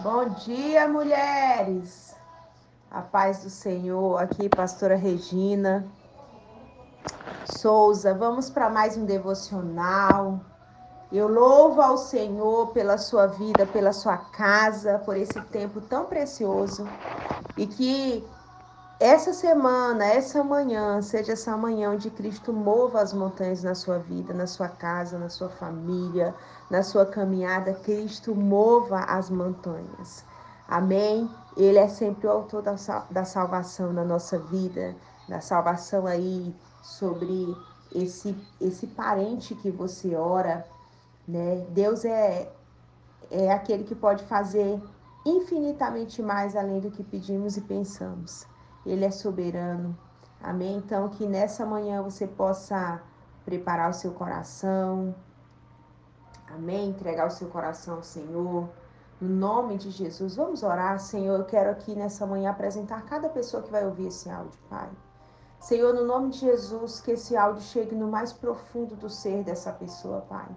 Bom dia, mulheres. A paz do Senhor. Aqui, pastora Regina Souza. Vamos para mais um devocional. Eu louvo ao Senhor pela sua vida, pela sua casa, por esse tempo tão precioso. E que essa semana, essa manhã, seja essa manhã onde Cristo mova as montanhas na sua vida, na sua casa, na sua família, na sua caminhada, Cristo mova as montanhas. Amém? Ele é sempre o autor da, da salvação na nossa vida, da salvação aí sobre esse, esse parente que você ora, né? Deus é, é aquele que pode fazer infinitamente mais além do que pedimos e pensamos. Ele é soberano. Amém? Então, que nessa manhã você possa preparar o seu coração, Amém? Entregar o seu coração ao Senhor. No nome de Jesus, vamos orar, Senhor. Eu quero aqui nessa manhã apresentar cada pessoa que vai ouvir esse áudio, Pai. Senhor, no nome de Jesus, que esse áudio chegue no mais profundo do ser dessa pessoa, Pai.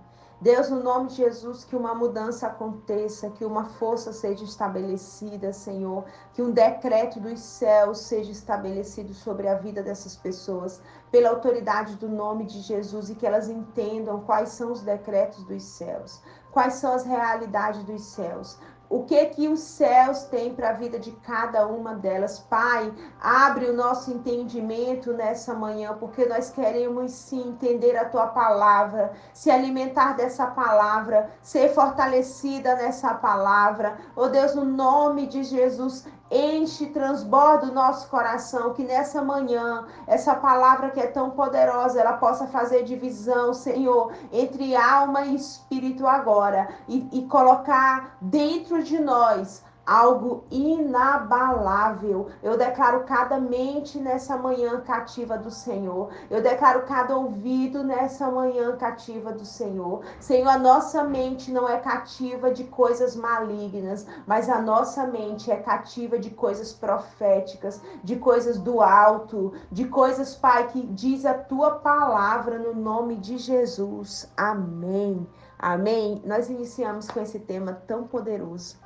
Deus, no nome de Jesus, que uma mudança aconteça, que uma força seja estabelecida, Senhor, que um decreto dos céus seja estabelecido sobre a vida dessas pessoas, pela autoridade do nome de Jesus, e que elas entendam quais são os decretos dos céus, quais são as realidades dos céus, o que que os céus têm para a vida de cada uma delas. Pai, abre o nosso entendimento nessa manhã, porque nós queremos sim entender a tua palavra, se alimentar dessa palavra, ser fortalecida nessa palavra. Oh Deus, no nome de Jesus, enche, transborda o nosso coração, que nessa manhã, essa palavra que é tão poderosa, ela possa fazer divisão, Senhor, entre alma e espírito agora, e, e colocar dentro de nós algo inabalável. Eu declaro cada mente nessa manhã cativa do Senhor. Eu declaro cada ouvido nessa manhã cativa do Senhor. Senhor, a nossa mente não é cativa de coisas malignas, mas a nossa mente é cativa de coisas proféticas, de coisas do alto, de coisas, Pai, que diz a tua palavra no nome de Jesus. Amém. Amém. Nós iniciamos com esse tema tão poderoso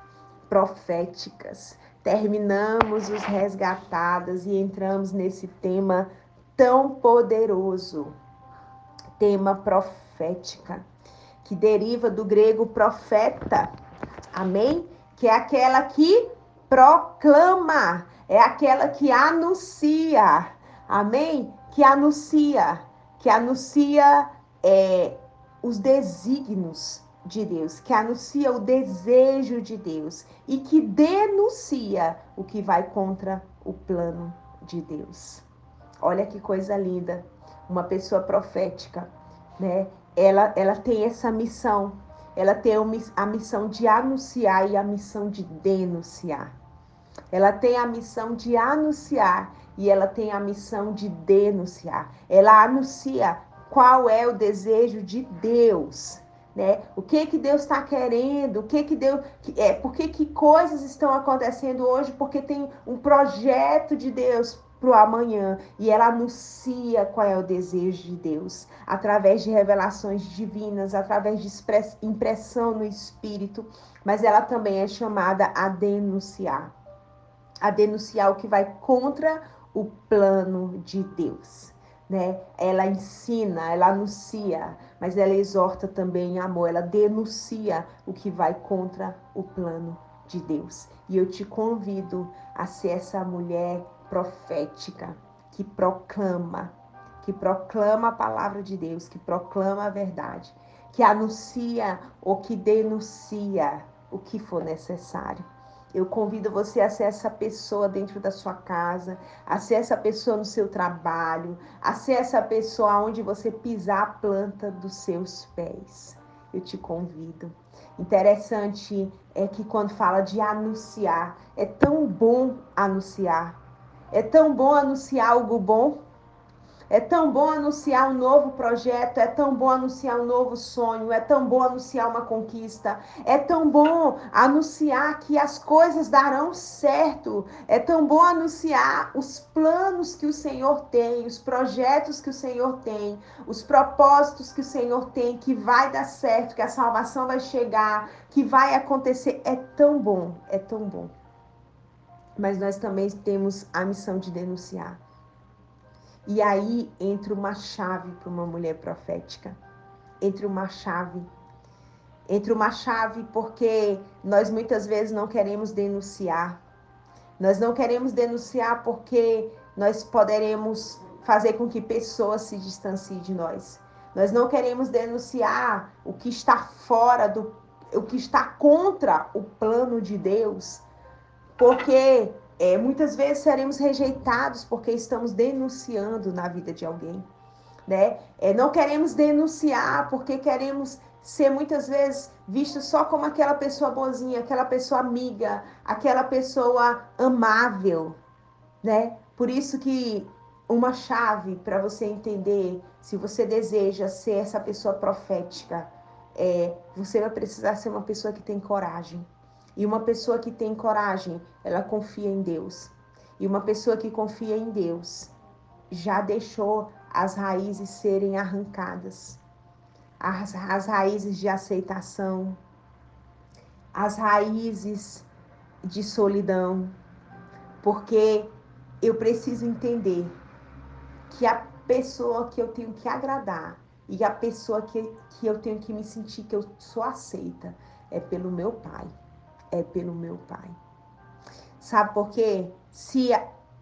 proféticas. Terminamos os resgatadas e entramos nesse tema tão poderoso, tema profética, que deriva do grego profeta, amém? Que é aquela que proclama, é aquela que anuncia, amém? Que anuncia, que anuncia é, os desígnios de Deus, que anuncia o desejo de Deus e que denuncia o que vai contra o plano de Deus. Olha que coisa linda, uma pessoa profética, né? Ela, ela tem essa missão, ela tem a missão de anunciar e a missão de denunciar. Ela tem a missão de anunciar e ela tem a missão de denunciar. Ela anuncia qual é o desejo de Deus né? O que que Deus está querendo? O que que Deus é? Por que que coisas estão acontecendo hoje? Porque tem um projeto de Deus para o amanhã e ela anuncia qual é o desejo de Deus através de revelações divinas, através de impressão no espírito, mas ela também é chamada a denunciar, a denunciar o que vai contra o plano de Deus né? Ela ensina, ela anuncia, mas ela exorta também em amor, ela denuncia o que vai contra o plano de Deus. E eu te convido a ser essa mulher profética que proclama, que proclama a palavra de Deus, que proclama a verdade, que anuncia ou que denuncia o que for necessário. Eu convido você a ser essa pessoa dentro da sua casa, a ser essa pessoa no seu trabalho, a ser essa pessoa onde você pisar a planta dos seus pés. Eu te convido. Interessante é que quando fala de anunciar, é tão bom anunciar. É tão bom anunciar algo bom. É tão bom anunciar um novo projeto, é tão bom anunciar um novo sonho, é tão bom anunciar uma conquista, é tão bom anunciar que as coisas darão certo, é tão bom anunciar os planos que o Senhor tem, os projetos que o Senhor tem, os propósitos que o Senhor tem, que vai dar certo, que a salvação vai chegar, que vai acontecer. É tão bom, é tão bom. Mas nós também temos a missão de denunciar e aí entra uma chave para uma mulher profética. Entra uma chave. Entra uma chave porque nós muitas vezes não queremos denunciar. Nós não queremos denunciar porque nós poderemos fazer com que pessoas se distanciem de nós. Nós não queremos denunciar o que está fora do o que está contra o plano de Deus, porque é, muitas vezes seremos rejeitados porque estamos denunciando na vida de alguém. Né? É, não queremos denunciar porque queremos ser muitas vezes vistos só como aquela pessoa boazinha, aquela pessoa amiga, aquela pessoa amável, né? Por isso que uma chave para você entender se você deseja ser essa pessoa profética é você vai precisar ser uma pessoa que tem coragem. E uma pessoa que tem coragem, ela confia em Deus. E uma pessoa que confia em Deus já deixou as raízes serem arrancadas. As, as raízes de aceitação, as raízes de solidão. Porque eu preciso entender que a pessoa que eu tenho que agradar e a pessoa que, que eu tenho que me sentir que eu sou aceita é pelo meu pai é pelo meu Pai. Sabe por quê? Se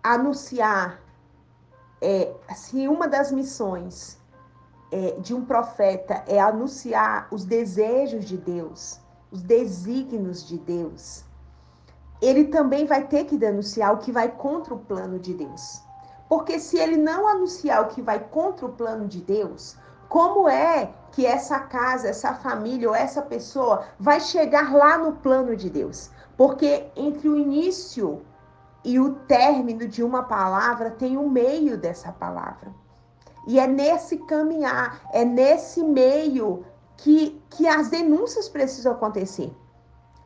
anunciar, é, se uma das missões é, de um profeta é anunciar os desejos de Deus, os desígnios de Deus, ele também vai ter que denunciar o que vai contra o plano de Deus. Porque se ele não anunciar o que vai contra o plano de Deus, como é que essa casa, essa família ou essa pessoa vai chegar lá no plano de Deus? Porque entre o início e o término de uma palavra tem o um meio dessa palavra. E é nesse caminhar, é nesse meio que, que as denúncias precisam acontecer.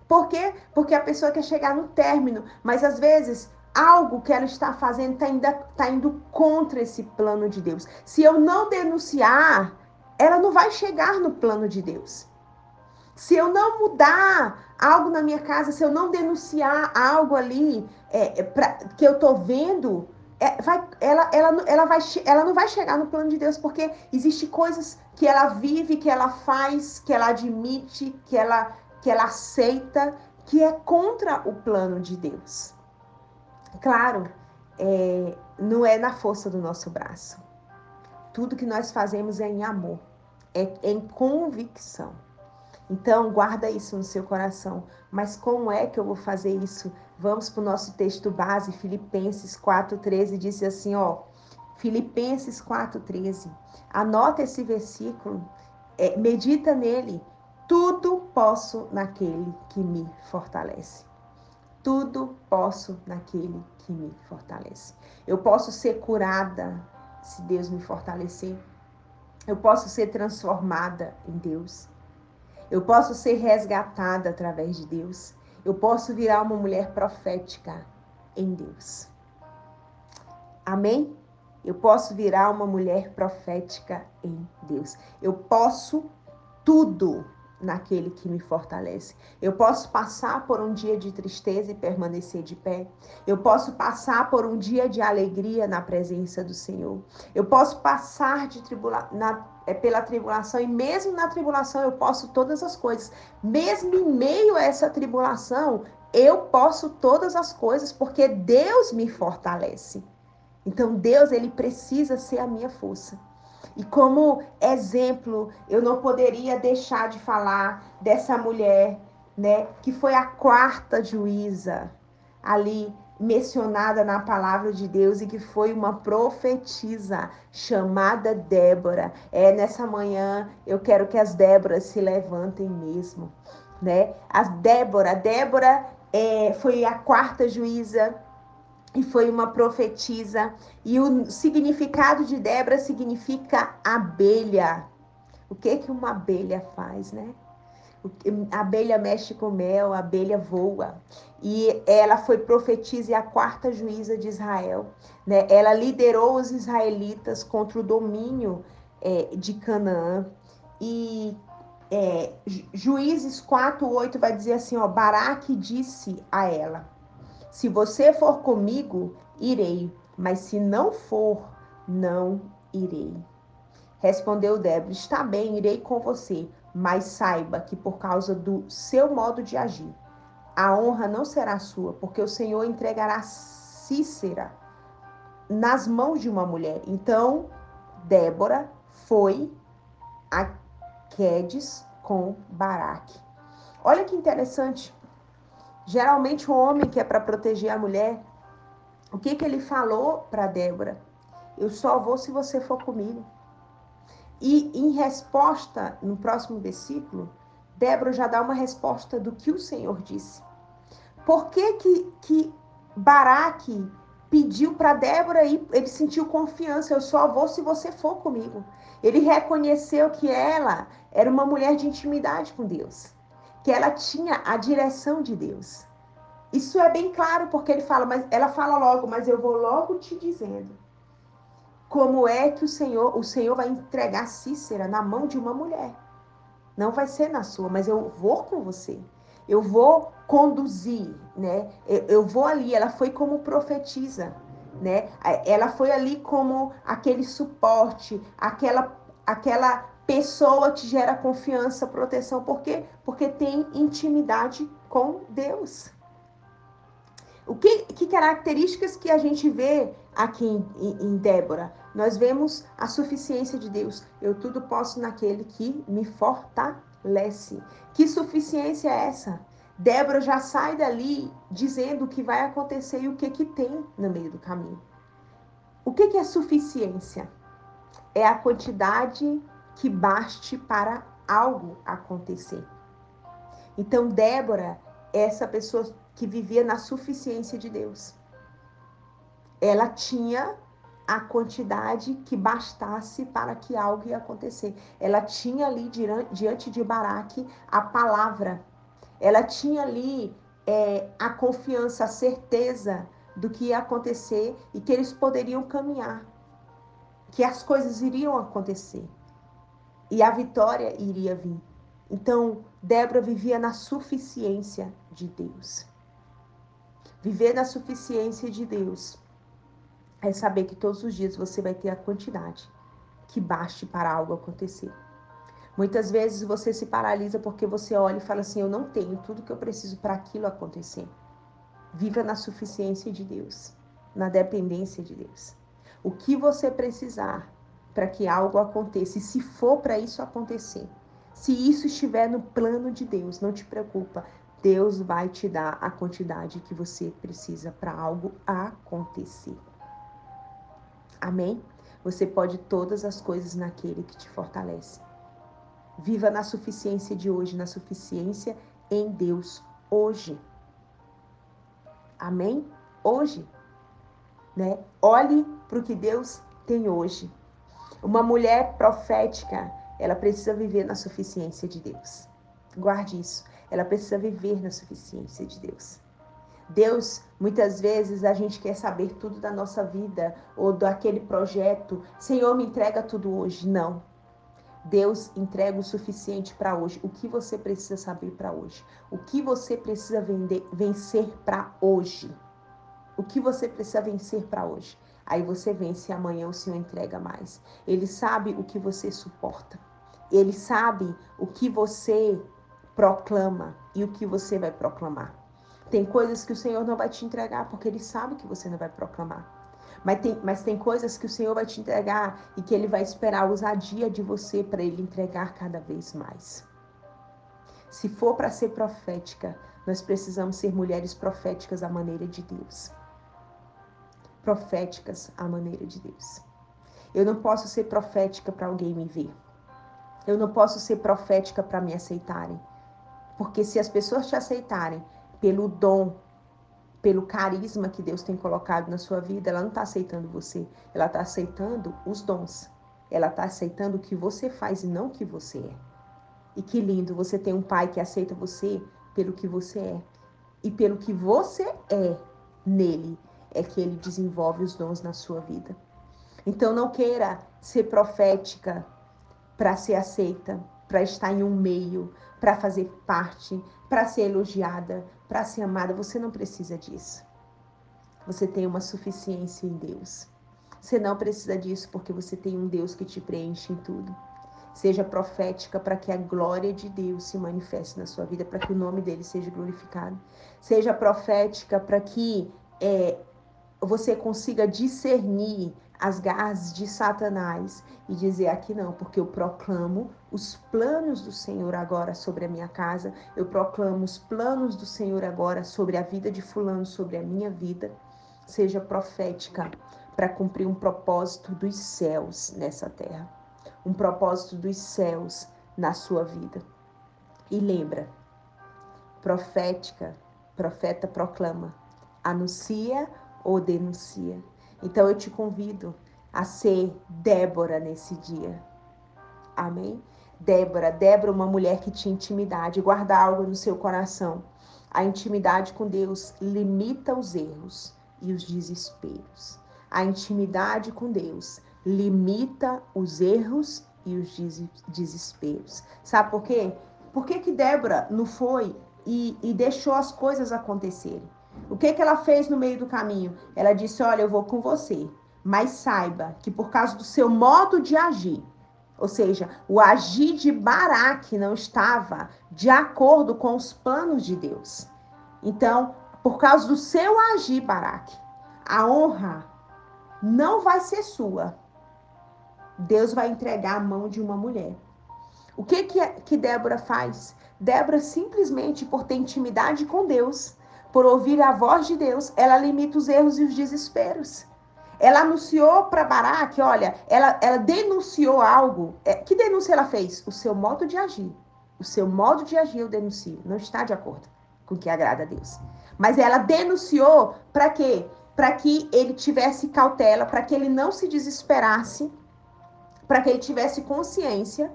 Por quê? Porque a pessoa quer chegar no término, mas às vezes algo que ela está fazendo está indo, tá indo contra esse plano de Deus. Se eu não denunciar, ela não vai chegar no plano de Deus. Se eu não mudar algo na minha casa, se eu não denunciar algo ali é, é pra, que eu tô vendo, é, vai, ela, ela, ela, vai, ela não vai chegar no plano de Deus, porque existe coisas que ela vive, que ela faz, que ela admite, que ela, que ela aceita, que é contra o plano de Deus. Claro, é, não é na força do nosso braço. Tudo que nós fazemos é em amor, é em convicção. Então, guarda isso no seu coração. Mas como é que eu vou fazer isso? Vamos para o nosso texto base, Filipenses 4,13, diz assim, ó. Filipenses 4,13. Anota esse versículo, é, medita nele. Tudo posso naquele que me fortalece. Tudo posso naquele que me fortalece. Eu posso ser curada se Deus me fortalecer. Eu posso ser transformada em Deus. Eu posso ser resgatada através de Deus. Eu posso virar uma mulher profética em Deus. Amém? Eu posso virar uma mulher profética em Deus. Eu posso tudo naquele que me fortalece. Eu posso passar por um dia de tristeza e permanecer de pé. Eu posso passar por um dia de alegria na presença do Senhor. Eu posso passar de tribula na, é, pela tribulação e mesmo na tribulação eu posso todas as coisas. Mesmo em meio a essa tribulação, eu posso todas as coisas porque Deus me fortalece. Então Deus, ele precisa ser a minha força. E como exemplo, eu não poderia deixar de falar dessa mulher, né, que foi a quarta juíza ali mencionada na palavra de Deus e que foi uma profetisa chamada Débora. É nessa manhã eu quero que as Déboras se levantem mesmo, né? A Débora, Débora é, foi a quarta juíza e foi uma profetisa. E o significado de Débora significa abelha. O que que uma abelha faz, né? A abelha mexe com mel, a abelha voa. E ela foi profetisa e a quarta juíza de Israel. Né? Ela liderou os israelitas contra o domínio é, de Canaã. E é, Juízes 4, 8 vai dizer assim: ó, Baraque disse a ela: Se você for comigo, irei, mas se não for, não irei. Respondeu Débora: Está bem, irei com você, mas saiba que por causa do seu modo de agir, a honra não será sua, porque o Senhor entregará Cícera nas mãos de uma mulher. Então, Débora foi a Quedes com Baraque. Olha que interessante. Geralmente o homem que é para proteger a mulher, o que que ele falou para Débora? Eu só vou se você for comigo. E em resposta, no próximo versículo, Débora já dá uma resposta do que o Senhor disse. Por que que, que Baraque pediu para Débora e ele sentiu confiança, eu só vou se você for comigo. Ele reconheceu que ela era uma mulher de intimidade com Deus, que ela tinha a direção de Deus. Isso é bem claro porque ele fala, mas ela fala logo, mas eu vou logo te dizendo como é que o Senhor, o Senhor vai entregar Cícera na mão de uma mulher. Não vai ser na sua, mas eu vou com você. Eu vou conduzir, né? Eu, vou ali. Ela foi como profetisa, né? Ela foi ali como aquele suporte, aquela, aquela pessoa que gera confiança, proteção. Por quê? Porque tem intimidade com Deus. O que, que características que a gente vê aqui em, em, Débora? Nós vemos a suficiência de Deus. Eu tudo posso naquele que me fortalece. Que suficiência é essa? Débora já sai dali dizendo o que vai acontecer e o que, que tem no meio do caminho. O que, que é suficiência? É a quantidade que baste para algo acontecer. Então, Débora é essa pessoa que vivia na suficiência de Deus. Ela tinha a quantidade que bastasse para que algo ia acontecer. Ela tinha ali diante de Baraque a palavra. Ela tinha ali é, a confiança, a certeza do que ia acontecer e que eles poderiam caminhar, que as coisas iriam acontecer e a vitória iria vir. Então, Débora vivia na suficiência de Deus. Viver na suficiência de Deus é saber que todos os dias você vai ter a quantidade que baste para algo acontecer. Muitas vezes você se paralisa porque você olha e fala assim: Eu não tenho tudo que eu preciso para aquilo acontecer. Viva na suficiência de Deus, na dependência de Deus. O que você precisar para que algo aconteça, e se for para isso acontecer, se isso estiver no plano de Deus, não te preocupa, Deus vai te dar a quantidade que você precisa para algo acontecer. Amém? Você pode todas as coisas naquele que te fortalece. Viva na suficiência de hoje, na suficiência em Deus hoje. Amém? Hoje, né? Olhe para o que Deus tem hoje. Uma mulher profética, ela precisa viver na suficiência de Deus. Guarde isso. Ela precisa viver na suficiência de Deus. Deus, muitas vezes a gente quer saber tudo da nossa vida ou daquele projeto. Senhor, me entrega tudo hoje. Não. Deus entrega o suficiente para hoje. O que você precisa saber para hoje? O que você precisa vender, vencer para hoje? O que você precisa vencer para hoje? Aí você vence e amanhã o Senhor entrega mais. Ele sabe o que você suporta. Ele sabe o que você proclama e o que você vai proclamar. Tem coisas que o Senhor não vai te entregar porque Ele sabe que você não vai proclamar. Mas tem, mas tem coisas que o Senhor vai te entregar e que Ele vai esperar a ousadia de você para Ele entregar cada vez mais. Se for para ser profética, nós precisamos ser mulheres proféticas à maneira de Deus. Proféticas à maneira de Deus. Eu não posso ser profética para alguém me ver. Eu não posso ser profética para me aceitarem. Porque se as pessoas te aceitarem pelo dom, pelo carisma que Deus tem colocado na sua vida, ela não está aceitando você, ela está aceitando os dons. Ela está aceitando o que você faz e não o que você é. E que lindo, você tem um pai que aceita você pelo que você é. E pelo que você é nele, é que ele desenvolve os dons na sua vida. Então não queira ser profética para ser aceita, para estar em um meio, para fazer parte, para ser elogiada, para ser amada. Você não precisa disso. Você tem uma suficiência em Deus. Você não precisa disso porque você tem um Deus que te preenche em tudo. Seja profética para que a glória de Deus se manifeste na sua vida, para que o nome dele seja glorificado. Seja profética para que é, você consiga discernir as garras de Satanás e dizer aqui não, porque eu proclamo os planos do Senhor agora sobre a minha casa, eu proclamo os planos do Senhor agora sobre a vida de fulano, sobre a minha vida. Seja profética para cumprir um propósito dos céus nessa terra, um propósito dos céus na sua vida. E lembra, profética, profeta proclama, anuncia ou denuncia. Então eu te convido a ser Débora nesse dia. Amém? Débora, Débora, uma mulher que tinha intimidade, guarda algo no seu coração. A intimidade com Deus limita os erros e os desesperos. A intimidade com Deus limita os erros e os desesperos. Sabe por quê? Por que, que Débora não foi e, e deixou as coisas acontecerem? O que, que ela fez no meio do caminho? Ela disse: Olha, eu vou com você, mas saiba que por causa do seu modo de agir, ou seja, o agir de Baraque não estava de acordo com os planos de Deus. Então, por causa do seu agir, Baraque, a honra não vai ser sua. Deus vai entregar a mão de uma mulher. O que que, que Débora faz? Débora simplesmente por ter intimidade com Deus, por ouvir a voz de Deus, ela limita os erros e os desesperos. Ela anunciou para Baraque, olha, ela, ela denunciou algo. É, que denúncia ela fez? O seu modo de agir. O seu modo de agir eu denuncio. Não está de acordo com o que agrada a Deus. Mas ela denunciou para quê? Para que ele tivesse cautela, para que ele não se desesperasse, para que ele tivesse consciência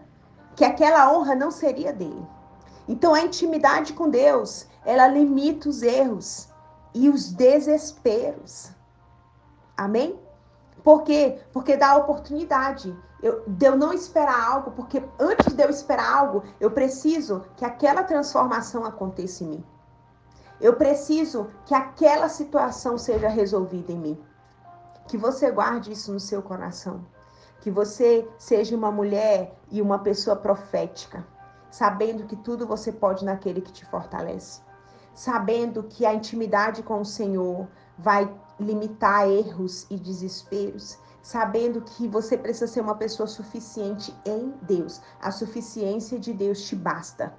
que aquela honra não seria dele. Então a intimidade com Deus, ela limita os erros e os desesperos. Amém? Por quê? Porque dá oportunidade. Eu, de eu não esperar algo, porque antes de eu esperar algo, eu preciso que aquela transformação aconteça em mim. Eu preciso que aquela situação seja resolvida em mim. Que você guarde isso no seu coração. Que você seja uma mulher e uma pessoa profética, sabendo que tudo você pode naquele que te fortalece. Sabendo que a intimidade com o Senhor vai limitar erros e desesperos, sabendo que você precisa ser uma pessoa suficiente em Deus. A suficiência de Deus te basta,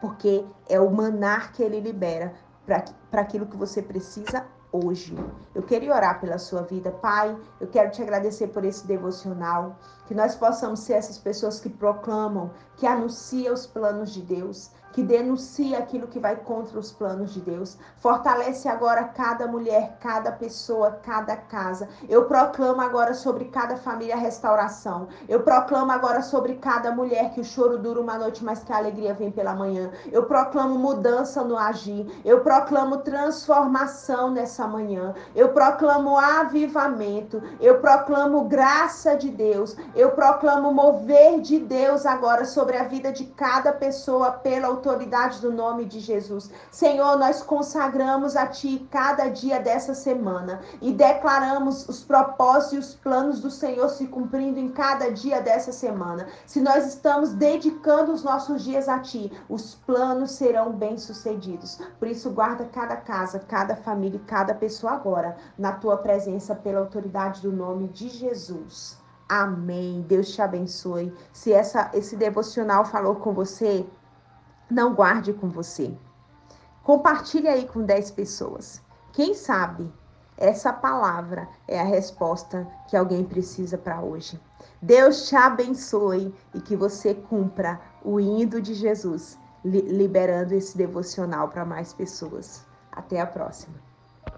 porque é o manar que ele libera para aquilo que você precisa hoje. Eu queria orar pela sua vida, Pai. Eu quero te agradecer por esse devocional, que nós possamos ser essas pessoas que proclamam, que anunciam os planos de Deus, que denuncia aquilo que vai contra os planos de Deus. Fortalece agora cada mulher, cada pessoa, cada casa. Eu proclamo agora sobre cada família restauração. Eu proclamo agora sobre cada mulher que o choro dura uma noite, mas que a alegria vem pela manhã. Eu proclamo mudança no agir. Eu proclamo transformação nessa manhã. Eu proclamo avivamento. Eu proclamo graça de Deus. Eu proclamo mover de Deus agora sobre a vida de cada pessoa pela autoridade do nome de Jesus. Senhor, nós consagramos a Ti cada dia dessa semana e declaramos os propósitos e os planos do Senhor se cumprindo em cada dia dessa semana. Se nós estamos dedicando os nossos dias a Ti, os planos serão bem-sucedidos. Por isso, guarda cada casa, cada família e cada pessoa agora na Tua presença pela autoridade do nome de Jesus. Amém. Deus te abençoe. Se essa, esse devocional falou com você, não guarde com você. Compartilhe aí com 10 pessoas. Quem sabe essa palavra é a resposta que alguém precisa para hoje. Deus te abençoe e que você cumpra o indo de Jesus, liberando esse devocional para mais pessoas. Até a próxima.